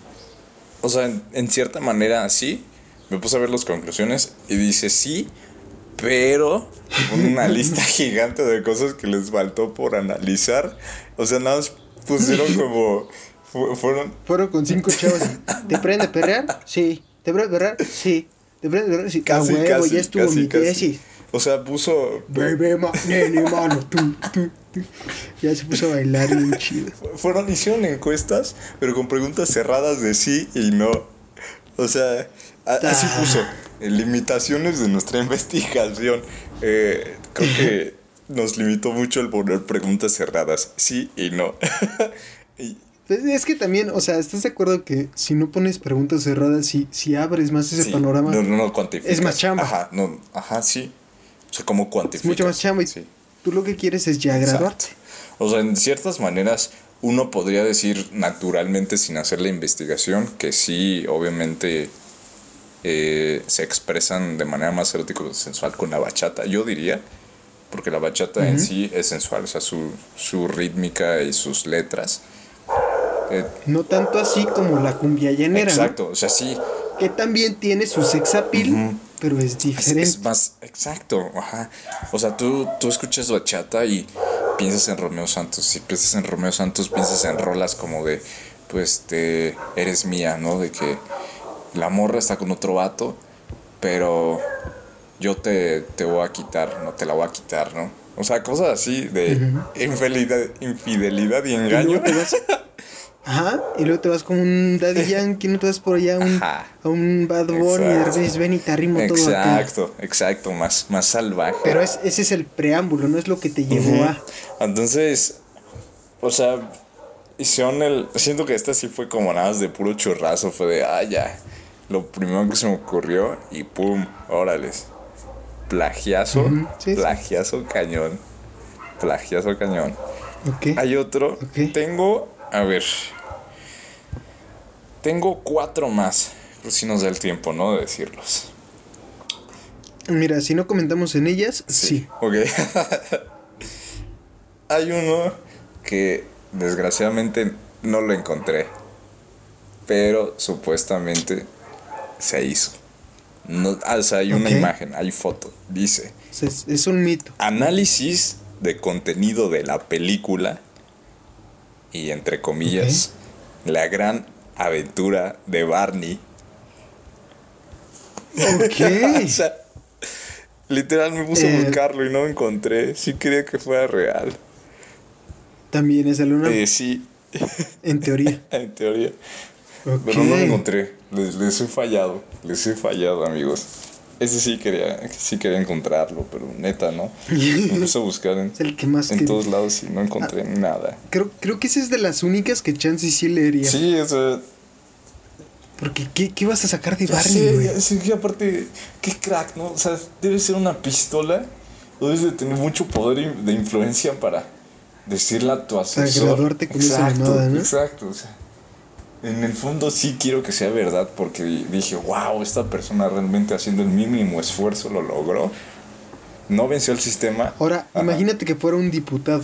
o sea, en, en cierta manera sí. Me puse a ver las conclusiones y dice sí, pero una lista gigante de cosas que les faltó por analizar. O sea, nada más pusieron como. fu- Fueron. Fueron con cinco chavos. ¿Te prende perrear? Sí. ¿Te prende perrear? Sí. ¿Te prende perrear? Sí. Casi, huevo, casi, ya estuvo casi, mi tesis. O sea, puso. Baby, ma, nene, mano, tú, tú, tú. Ya se puso a bailar bien chido. Fueron, hicieron encuestas, pero con preguntas cerradas de sí y no. O sea, a- así Ah. puso. limitaciones de nuestra investigación. Eh, creo que nos limitó mucho el poner preguntas cerradas, sí y no. Y- es que también, o sea, ¿estás de acuerdo que si no pones preguntas cerradas, si, si abres más ese sí, panorama, No, no, no cuantificas. es más chamba. Ajá, no, ajá, sí. O sea, ¿cómo es cuantificas? mucho más chamba y Sí. tú lo que quieres es ya Exacto. graduarte? O sea, en ciertas maneras uno podría decir naturalmente sin hacer la investigación que sí, obviamente eh, se expresan de manera más erótico sensual con la bachata. Yo diría, porque la bachata en sí es sensual, o sea, su, su rítmica y sus letras. Eh, No tanto así como la cumbia llanera, ¿no? exacto, o sea, sí, que también tiene su sex appeal, Ujú. pero es diferente. es más, exacto, ajá. O sea, tú, tú escuchas bachata y piensas en Romeo Santos. Si piensas en Romeo Santos, piensas en rolas como de, pues, te eres mía, ¿no? De que la morra está con otro vato, pero yo te, te voy a quitar, no te la voy a quitar, ¿no? O sea, cosas así de infidelidad, infidelidad y Y engaño. luego te vas, ajá, y luego te vas con un Daddy Yankee, no te vas por allá a un, a un Bad Bunny y de repente ven y te arrimo todo acá. Exacto, exacto, más, más salvaje. Pero es, ese es el preámbulo, no es lo que te llevó a... Entonces, o sea, hicieron el. Siento que esta sí fue como nada más de puro churrazo. Fue de, ah, ya. Lo primero que se me ocurrió y pum, órales. Plagiazo, sí. plagiazo cañón. Plagiazo cañón. Ok. Hay otro. Tengo, a ver. Tengo cuatro más. Pero si nos da el tiempo, ¿no? De decirlos. Mira, si no comentamos en ellas, sí. Ok. Hay uno que desgraciadamente no lo encontré. Pero supuestamente se hizo. No, ah, o sea, hay una imagen, hay foto. Dice, es un mito. análisis de contenido de la película y entre comillas, la gran aventura de Barney. Ok. o sea, literal me puse a Eh. buscarlo y no lo encontré. Sí quería que fuera real. También es de luna, Eh, sí, en teoría. en teoría. Pero no lo encontré. Les, les he fallado. Les he fallado, amigos. Ese sí quería, sí quería encontrarlo, pero neta, ¿no? Me puse a buscar en, el que más en que- todos lados y no encontré nada. Creo, creo que esa es de las únicas que Chance sí leería. Sí, o sea, Porque ¿qué, qué vas a sacar de Barney, güey? sé que aparte, qué crack, ¿no? O sea, debe ser una pistola. O debes de tener mucho poder de influencia para decirle a tu asesor. graduarte con esa mamada, ¿no? Exacto, o sea. En el fondo sí quiero que sea verdad porque dije, wow, esta persona realmente haciendo el mínimo esfuerzo lo logró. No venció el sistema. Ahora, Ajá. imagínate que fuera un diputado.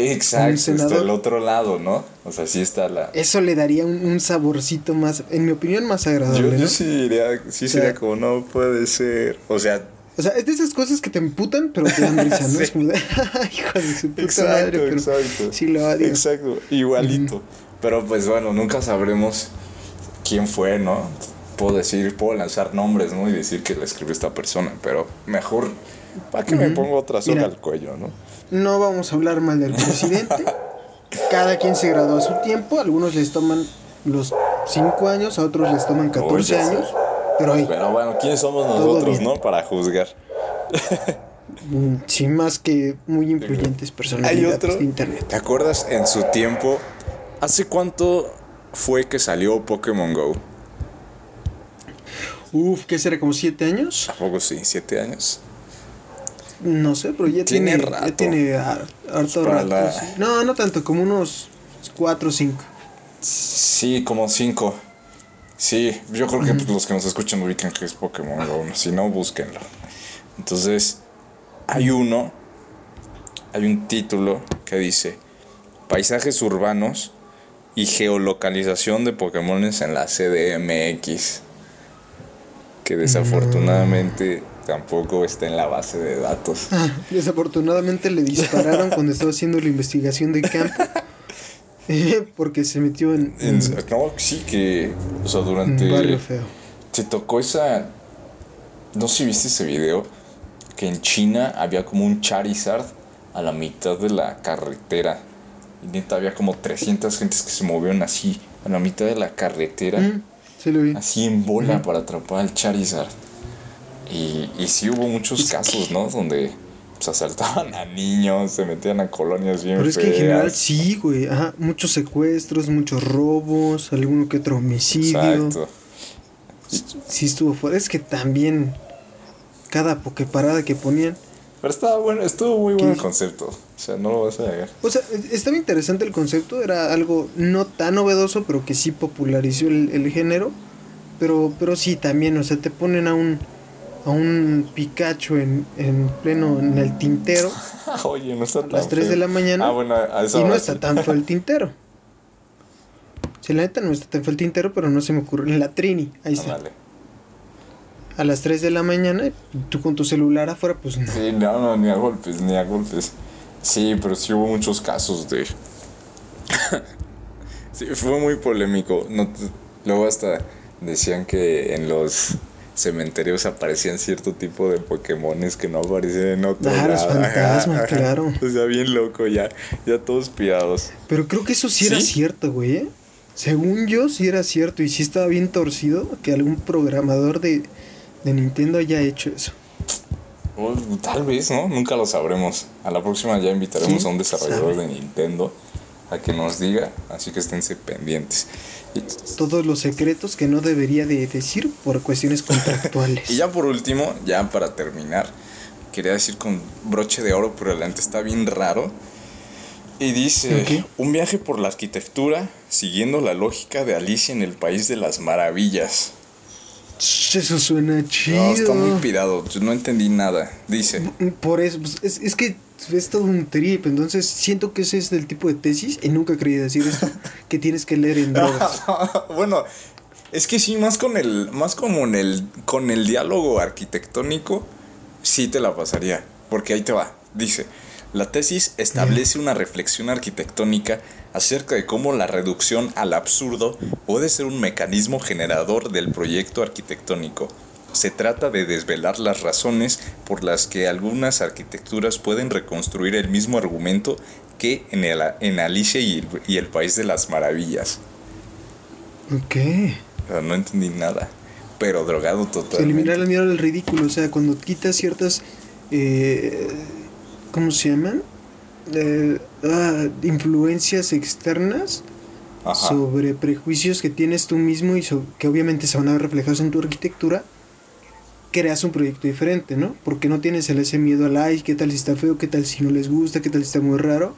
Exacto, un está el otro lado, ¿no? O sea, sí está la... Eso le daría un, un saborcito más, en mi opinión, más Yo, agradable, yo ¿no? sí diría, sí O sea- sería como, no puede ser. O sea, O sea, es de esas cosas que te emputan, pero te dan risa, ¿no? Sí. Es como de, hijo de su puta Exacto, madre, pero exacto. sí lo odio. Exacto, igualito. Pero pues bueno, nunca sabremos quién fue, ¿no? Puedo decir, puedo lanzar nombres, ¿no? Y decir que le escribió esta persona, pero mejor, ¿para qué me pongo otra soga Mira. al cuello, no? No vamos a hablar mal del presidente. Cada quien se graduó a su tiempo. Algunos les toman los 5 años, a otros les toman 14 Oye, sí. años. Pero ahí. Pero bueno, ¿quiénes somos nosotros, no? Para juzgar. Mm, Sí, más que muy influyentes otro. de internet. ¿Te acuerdas en su tiempo? ¿Hace cuánto fue que salió Pokémon Go? Uf, ¿qué será? ¿Como siete años? ¿A poco sí? ¿Siete años? No sé, pero ya Tiene tiene, rato. Ya tiene har- harto rato. la- sí. No, no tanto, como unos cuatro o cinco. Sí, como cinco. Sí, yo creo que pues, los que nos escuchan ubican que es Pokémon Go. Si no, búsquenlo. Entonces, hay uno, hay un título que dice Paisajes urbanos y geolocalización de Pokémones en la CDMX. Que desafortunadamente tampoco está en la base de datos. Ah, desafortunadamente le dispararon cuando estaba haciendo la investigación de campo. Eh, porque se metió en, En- en no, sí que, o sea, durante... barrio feo. Te tocó esa. No sé si viste ese video. Que en China había como un Charizard a la mitad de la carretera. Y neta había como 300 gentes que se movieron así a la mitad de la carretera. Mm, sí lo vi. Así en bola para atrapar al Charizard. Y, y sí hubo muchos casos, ¿no? Donde pues, asaltaban a niños, se metían a colonias bien Pero es que en feas. general sí, güey. Ajá, muchos secuestros, muchos robos, alguno que otro homicidio. Exacto. Sí estuvo fuerte. Es que también cada pokeparada que ponían. Pero estaba bueno, estuvo muy bueno el concepto. O sea, no lo vas a negar. O sea, e- estaba interesante el concepto, era algo no tan novedoso, pero que sí popularizó el, el género. Pero, pero sí, también, o sea, te ponen a un, a un Pikachu en, en pleno, en el tintero, Oye, no está tan a las 3 de la mañana, Ah, bueno, a esa y no está sí. tan feo el tintero. Si la neta no está tan feo el tintero, pero no se me ocurre. En la Trini, ahí está. A las 3 de la mañana, tú con tu celular afuera, pues no. Sí, no, no, ni a golpes, ni a golpes. Sí, pero sí hubo muchos casos de. sí, fue muy polémico. No Luego hasta decían que en los cementerios aparecían cierto tipo de Pokémones que no aparecían en otro Ah, los fantasmas, claro. O sea, bien loco ya, ya todos pirados. Pero creo que eso sí, era cierto, güey. ¿eh? Según yo, sí era cierto. Y sí estaba bien torcido que algún programador de, de Nintendo haya hecho eso. Tal vez, ¿no? Nunca lo sabremos. A la próxima ya invitaremos Sí, a un desarrollador sabe. de Nintendo a que nos diga, así que esténse pendientes. Y, Todos los secretos que no debería de decir por cuestiones contractuales. y ya por último, ya para terminar, quería decir con broche de oro, pero adelante está bien raro. Y dice, Ok. un viaje por la arquitectura siguiendo la lógica de Alicia en el País de las Maravillas. Eso suena chido. No, está muy pirado, yo no entendí nada. Dice, Por eso, pues, es, es que es todo un trip. Entonces siento que ese es el tipo de tesis, y nunca quería decir esto, que tienes que leer en drogas. bueno, es que sí, más con el, más como en el, con el diálogo arquitectónico, sí te la pasaría, porque ahí te va. Dice, la tesis establece una reflexión arquitectónica acerca de cómo la reducción al absurdo puede ser un mecanismo generador del proyecto arquitectónico. Se trata de desvelar las razones por las que algunas arquitecturas pueden reconstruir el mismo argumento que en, el, en Alicia y el, y el País de las Maravillas. Sea, no entendí nada. Pero drogado totalmente. eliminar el miedo al ridículo. O sea, cuando quitas ciertas. Eh, ¿Cómo se llaman? Eh, ah, influencias externas Ajá. sobre prejuicios que tienes tú mismo y so- que obviamente se van a ver reflejados en tu arquitectura. Creas un proyecto diferente, ¿no? Porque no tienes el ese miedo al ay, qué tal si está feo, qué tal si no les gusta, qué tal si está muy raro.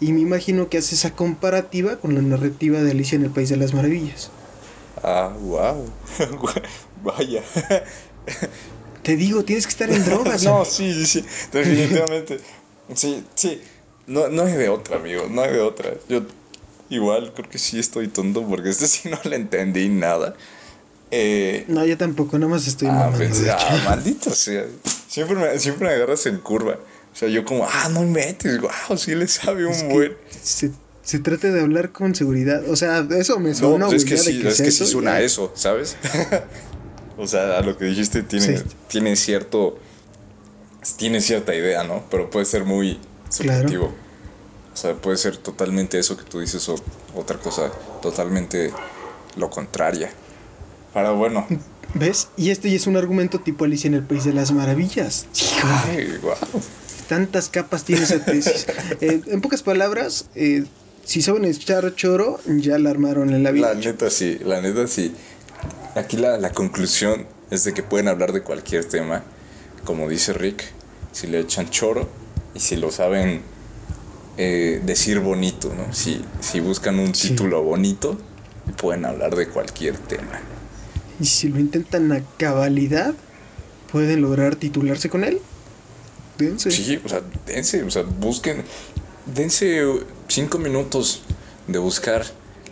Y me imagino que hace esa comparativa con la narrativa de Alicia en el País de las Maravillas. Ah, wow. Vaya. Te digo, tienes que estar en drogas. no, sí, sí. Definitivamente. Sí, sí. No, no hay de otra, amigo. No hay de otra. Yo igual creo que sí estoy tonto porque este sí no le entendí nada. Eh, No, yo tampoco, nada más estoy ah, de ah, maldito sea. Siempre me, siempre me agarras en curva. O sea, yo como, ah, no metes, wow, sí le sabe un Es buen. se, se trata de hablar con seguridad. O sea, eso me No, suena. pues es que sí, es que sí suena ya. eso, ¿sabes? o sea, a lo que dijiste tiene, Sí. tiene cierto. Tiene cierta idea, ¿no? Pero puede ser muy subjetivo. O sea, puede ser totalmente eso que tú dices o otra cosa totalmente lo contraria. Pero bueno, ¿Ves? Y este ya es un argumento tipo Alicia en el País de las Maravillas. Ay, wow. Tantas capas tiene esa tesis. Eh, en pocas palabras, eh, si saben echar choro, ya la armaron en la vida. La neta sí, la neta sí. Aquí la, la conclusión es de que pueden hablar de cualquier tema, como dice Rick, si le echan choro y si lo saben eh, decir bonito, ¿no? Si, si buscan un Sí. título bonito, pueden hablar de cualquier tema. Y si lo intentan a cabalidad, pueden lograr titularse con él. Dense. Sí, o sea, dense, o sea, busquen, dense cinco minutos de buscar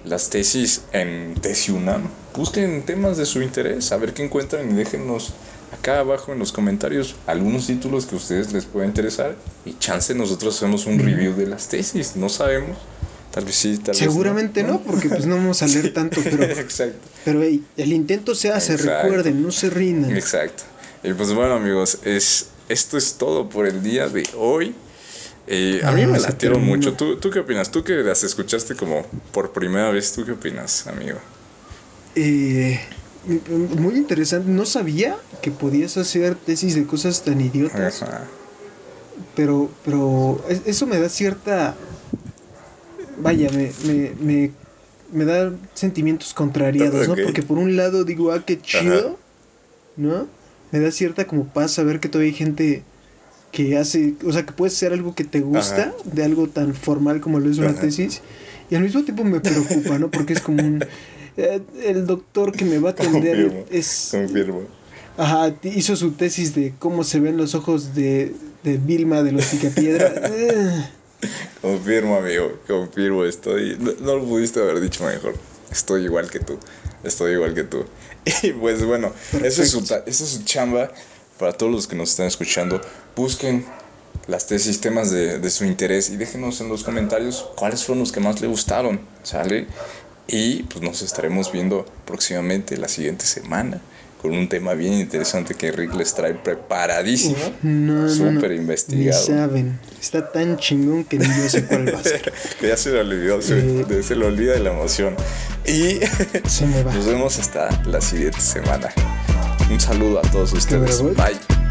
las tesis en TesiUNAM. Busquen temas de su interés, a ver qué encuentran y déjenos acá abajo en los comentarios algunos títulos que a ustedes les pueda interesar y chance nosotros hacemos un review de las tesis, no sabemos, tal vez sí, tal Seguramente vez no, porque pues no vamos a leer tanto, pero, Exacto. pero hey, el intento se hace, Exacto. recuerden, no se rindan. Exacto. Y pues bueno, amigos, es, esto es todo por el día de hoy. Eh, a mí Ah, me latieron mucho. ¿Tú, ¿Tú qué opinas? Tú que las escuchaste como por primera vez, ¿tú qué opinas, amigo? Eh, muy interesante, no sabía que podías hacer tesis de cosas tan idiotas, Ajá. pero, pero es- eso me da cierta... Vaya, me, me, me, me da sentimientos contrariados. ¿no? Porque por un lado digo, ah, qué chido, ¿no? Me da cierta como paz saber que todavía hay gente que hace, o sea, que puede ser algo que te gusta, Ajá. de algo tan formal como lo es una tesis, y al mismo tiempo me preocupa, ¿no? Porque es como un... eh, el doctor que me va a atender Confirmo. es... Confirmo. Ajá, hizo su tesis de cómo se ven los ojos de, de Vilma de los Picapiedra. Eh, Confirmo, amigo. Confirmo. Estoy. No, no lo pudiste haber dicho mejor. Estoy igual que tú. Estoy igual que tú. Y pues bueno, eso es, su, eso es su chamba para todos los que nos están escuchando. Busquen las tesis, temas de, de su interés y déjenos en los comentarios cuáles fueron los que más le gustaron. ¿Sale? Y pues nos estaremos viendo próximamente la siguiente semana con un tema bien interesante que Rick les trae preparadísimo. no, no, no. Súper Ni investigado. saben. Está tan chingón que ni yo sé cuál va a ser. ya se le olvidó, se, Eh. se le olvida de la emoción. Y Se me va. nos vemos hasta la siguiente semana. Un saludo a todos ustedes. Bye.